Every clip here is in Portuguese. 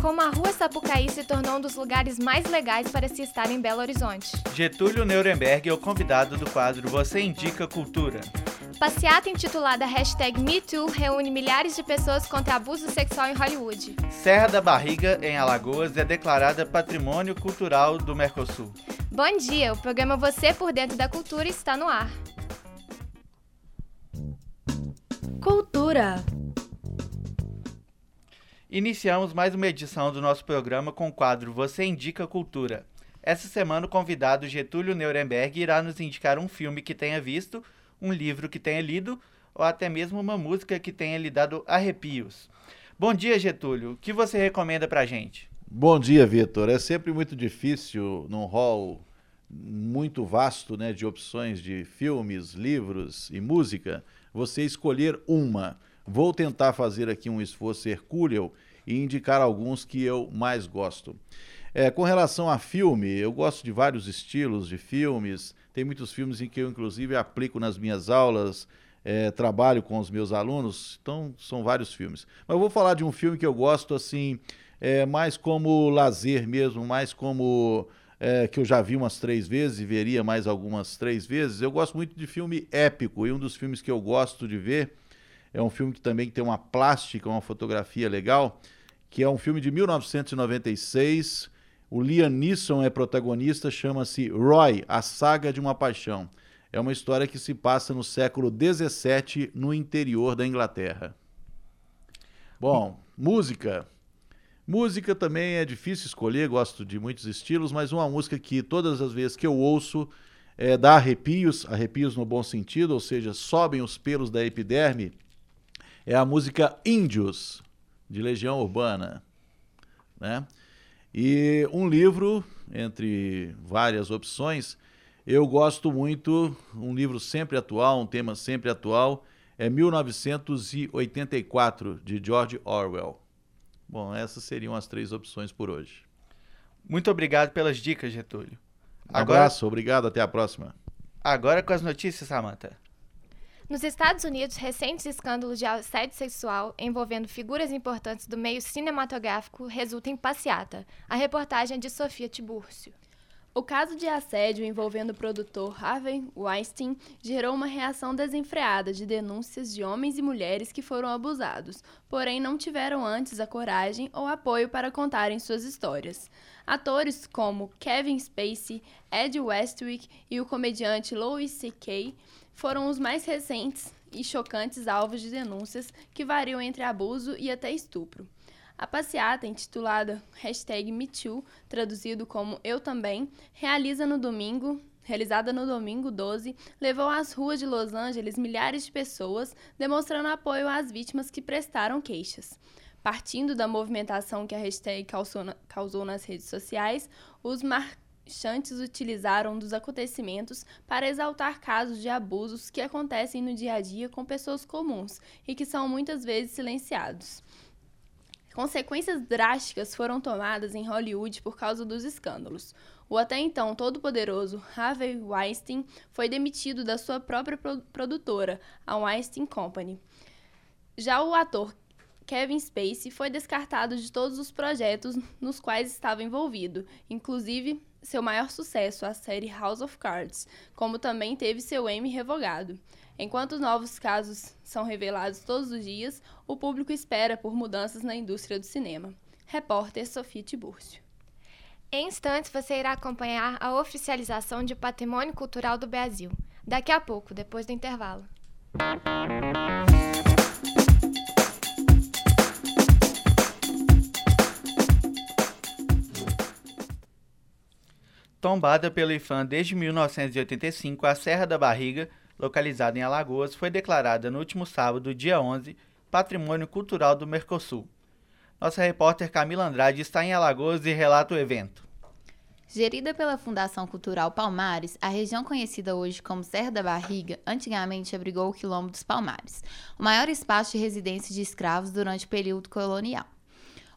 Como a Rua Sapucaí se tornou um dos lugares mais legais para se estar em Belo Horizonte. Getúlio Nuremberg é o convidado do quadro Você Indica Cultura. Passeata intitulada hashtag MeToo reúne milhares de pessoas contra abuso sexual em Hollywood. Serra da Barriga, em Alagoas, é declarada Patrimônio Cultural do Mercosul. Bom dia, o programa Você por Dentro da Cultura está no ar. Cultura. Iniciamos mais uma edição do nosso programa com o quadro Você Indica Cultura. Essa semana o convidado Getúlio Nuremberg irá nos indicar um filme que tenha visto um livro que tenha lido ou até mesmo uma música que tenha lhe dado arrepios. Bom dia, Getúlio. O que você recomenda pra gente? Bom dia, Vitor. É sempre muito difícil num hall muito vasto, né, de opções de filmes, livros e música, você escolher uma. Vou tentar fazer aqui um esforço hercúleo e indicar alguns que eu mais gosto. É, com relação a filme, eu gosto de vários estilos de filmes, tem muitos filmes em que eu, inclusive, aplico nas minhas aulas, é, trabalho com os meus alunos, então são vários filmes. Mas eu vou falar de um filme que eu gosto, assim, é, mais como lazer mesmo, mais como. É, que eu já vi umas três vezes e veria mais algumas três vezes. Eu gosto muito de filme épico, e um dos filmes que eu gosto de ver é um filme que também tem uma plástica, uma fotografia legal, que é um filme de 1996 o Liam Neeson é protagonista, chama-se Roy, a saga de uma paixão. É uma história que se passa no século 17 no interior da Inglaterra. Bom, música. Música também é difícil escolher, gosto de muitos estilos, mas uma música que todas as vezes que eu ouço é, dá arrepios, arrepios no bom sentido, ou seja, sobem os pelos da epiderme, é a música Índios, de Legião Urbana. Né? E um livro, entre várias opções, eu gosto muito, um livro sempre atual, um tema sempre atual, é 1984, de George Orwell. Bom, essas seriam as três opções por hoje. Muito obrigado pelas dicas, Getúlio. Um Agora... abraço, obrigado, até a próxima. Agora com as notícias, Samantha. Nos Estados Unidos, recentes escândalos de assédio sexual envolvendo figuras importantes do meio cinematográfico resultam em passeata. A reportagem é de Sofia Tibúrcio. O caso de assédio envolvendo o produtor Harvey Weinstein gerou uma reação desenfreada de denúncias de homens e mulheres que foram abusados, porém não tiveram antes a coragem ou apoio para contarem suas histórias. Atores como Kevin Spacey, Ed Westwick e o comediante Louis C.K foram os mais recentes e chocantes alvos de denúncias que variam entre abuso e até estupro. A passeata, intitulada hashtag MeToo, traduzido como Eu Também, realiza no domingo, realizada no domingo 12, levou às ruas de Los Angeles milhares de pessoas, demonstrando apoio às vítimas que prestaram queixas. Partindo da movimentação que a hashtag causou, causou nas redes sociais, os mar Chantes utilizaram dos acontecimentos para exaltar casos de abusos que acontecem no dia a dia com pessoas comuns e que são muitas vezes silenciados. Consequências drásticas foram tomadas em Hollywood por causa dos escândalos. O até então todo-poderoso Harvey Weinstein foi demitido da sua própria produtora, a Weinstein Company. Já o ator Kevin Spacey foi descartado de todos os projetos nos quais estava envolvido, inclusive seu maior sucesso, a série House of Cards, como também teve seu Emmy revogado. Enquanto novos casos são revelados todos os dias, o público espera por mudanças na indústria do cinema. Repórter Sofia Tibúrcio. Em instantes, você irá acompanhar a oficialização de Patrimônio Cultural do Brasil. Daqui a pouco, depois do intervalo. Tombada pelo IFAM desde 1985, a Serra da Barriga, localizada em Alagoas, foi declarada no último sábado, dia 11, Patrimônio Cultural do Mercosul. Nossa repórter Camila Andrade está em Alagoas e relata o evento. Gerida pela Fundação Cultural Palmares, a região conhecida hoje como Serra da Barriga antigamente abrigou o Quilombo dos Palmares, o maior espaço de residência de escravos durante o período colonial.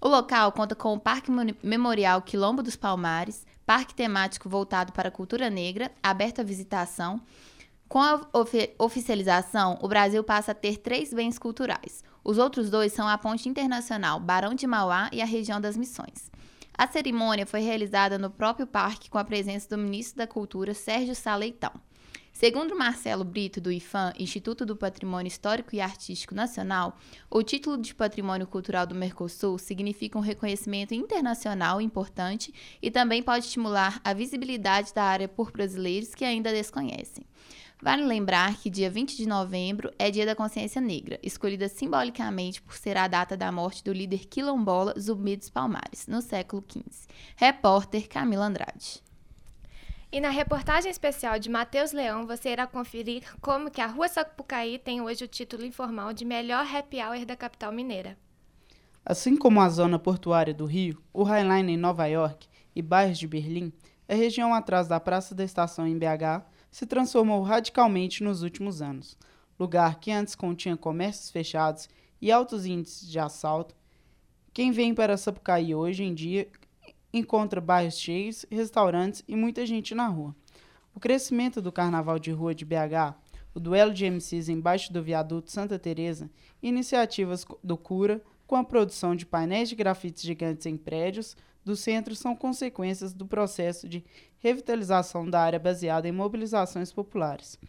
O local conta com o Parque Memorial Quilombo dos Palmares, parque temático voltado para a cultura negra, aberto à visitação, Com a ofi oficialização, o Brasil passa a ter três bens culturais. Os outros dois são a Ponte Internacional Barão de Mauá e a região das Missões. A cerimônia foi realizada no próprio parque com a presença do ministro da Cultura, Sérgio Saleitão. Segundo Marcelo Brito, do IFAM, Instituto do Patrimônio Histórico e Artístico Nacional, o título de Patrimônio Cultural do Mercosul significa um reconhecimento internacional importante e também pode estimular a visibilidade da área por brasileiros que ainda desconhecem. Vale lembrar que dia 20 de novembro é Dia da Consciência Negra, escolhida simbolicamente por ser a data da morte do líder quilombola Zumbi dos Palmares, no século XV. Repórter Camila Andrade. E na reportagem especial de Matheus Leão, você irá conferir como que a Rua Sapucaí tem hoje o título informal de melhor happy hour da capital mineira. Assim como a zona portuária do Rio, o Highline em Nova York e bairros de Berlim, a região atrás da Praça da Estação em BH se transformou radicalmente nos últimos anos. Lugar que antes continha comércios fechados e altos índices de assalto, quem vem para Sapucaí hoje em dia encontra bairros cheios, restaurantes e muita gente na rua. O crescimento do carnaval de rua de BH, o duelo de MCs embaixo do viaduto Santa Teresa iniciativas do Cura com a produção de painéis de grafites gigantes em prédios do centro são consequências do processo de revitalização da área baseada em mobilizações populares.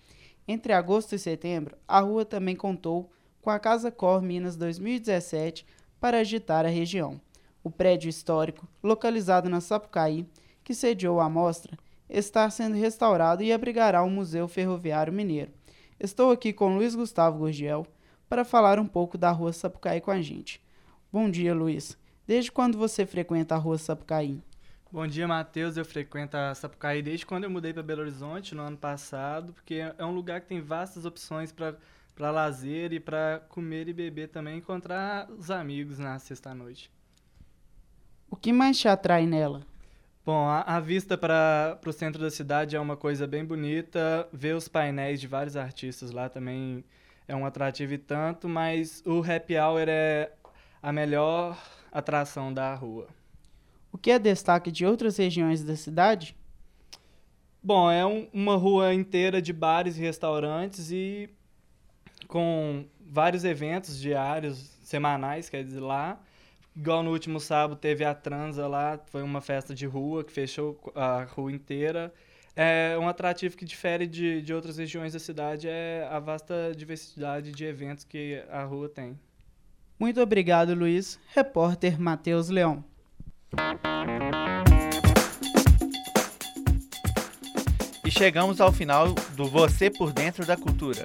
Entre agosto e setembro, a rua também contou com a Casa Cor Minas 2017 para agitar a região. O prédio histórico, localizado na Sapucaí, que sediou a mostra, está sendo restaurado e abrigará o Museu Ferroviário Mineiro. Estou aqui com Luiz Gustavo Gurgel para falar um pouco da Rua Sapucaí com a gente. Bom dia, Luiz. Desde quando você frequenta a Rua Sapucaí? Bom dia, Matheus. Eu frequento a Sapucaí desde quando eu mudei para Belo Horizonte no ano passado, porque é um lugar que tem vastas opções para lazer e para comer e beber também, encontrar os amigos na sexta-noite. O que mais te atrai nela? Bom, a, a vista para o centro da cidade é uma coisa bem bonita. Ver os painéis de vários artistas lá também é um atrativo e tanto, mas o happy hour é a melhor atração da rua. O que é destaque de outras regiões da cidade? Bom, é um, uma rua inteira de bares e restaurantes e com vários eventos diários, semanais, quer dizer, lá. Igual no último sábado teve a Transa lá, foi uma festa de rua que fechou a rua inteira. É um atrativo que difere de, de outras regiões da cidade é a vasta diversidade de eventos que a rua tem. Muito obrigado, Luiz. Repórter Matheus Leão. E chegamos ao final do Você por Dentro da Cultura.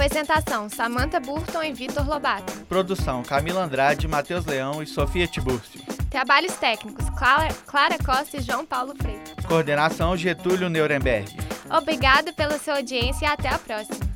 Apresentação: Samantha Burton e Vitor Lobato. Produção: Camila Andrade, Matheus Leão e Sofia Tibúrcio. Trabalhos técnicos: Clara, Clara Costa e João Paulo Freire. Coordenação: Getúlio Nuremberg. Obrigado pela sua audiência e até a próxima.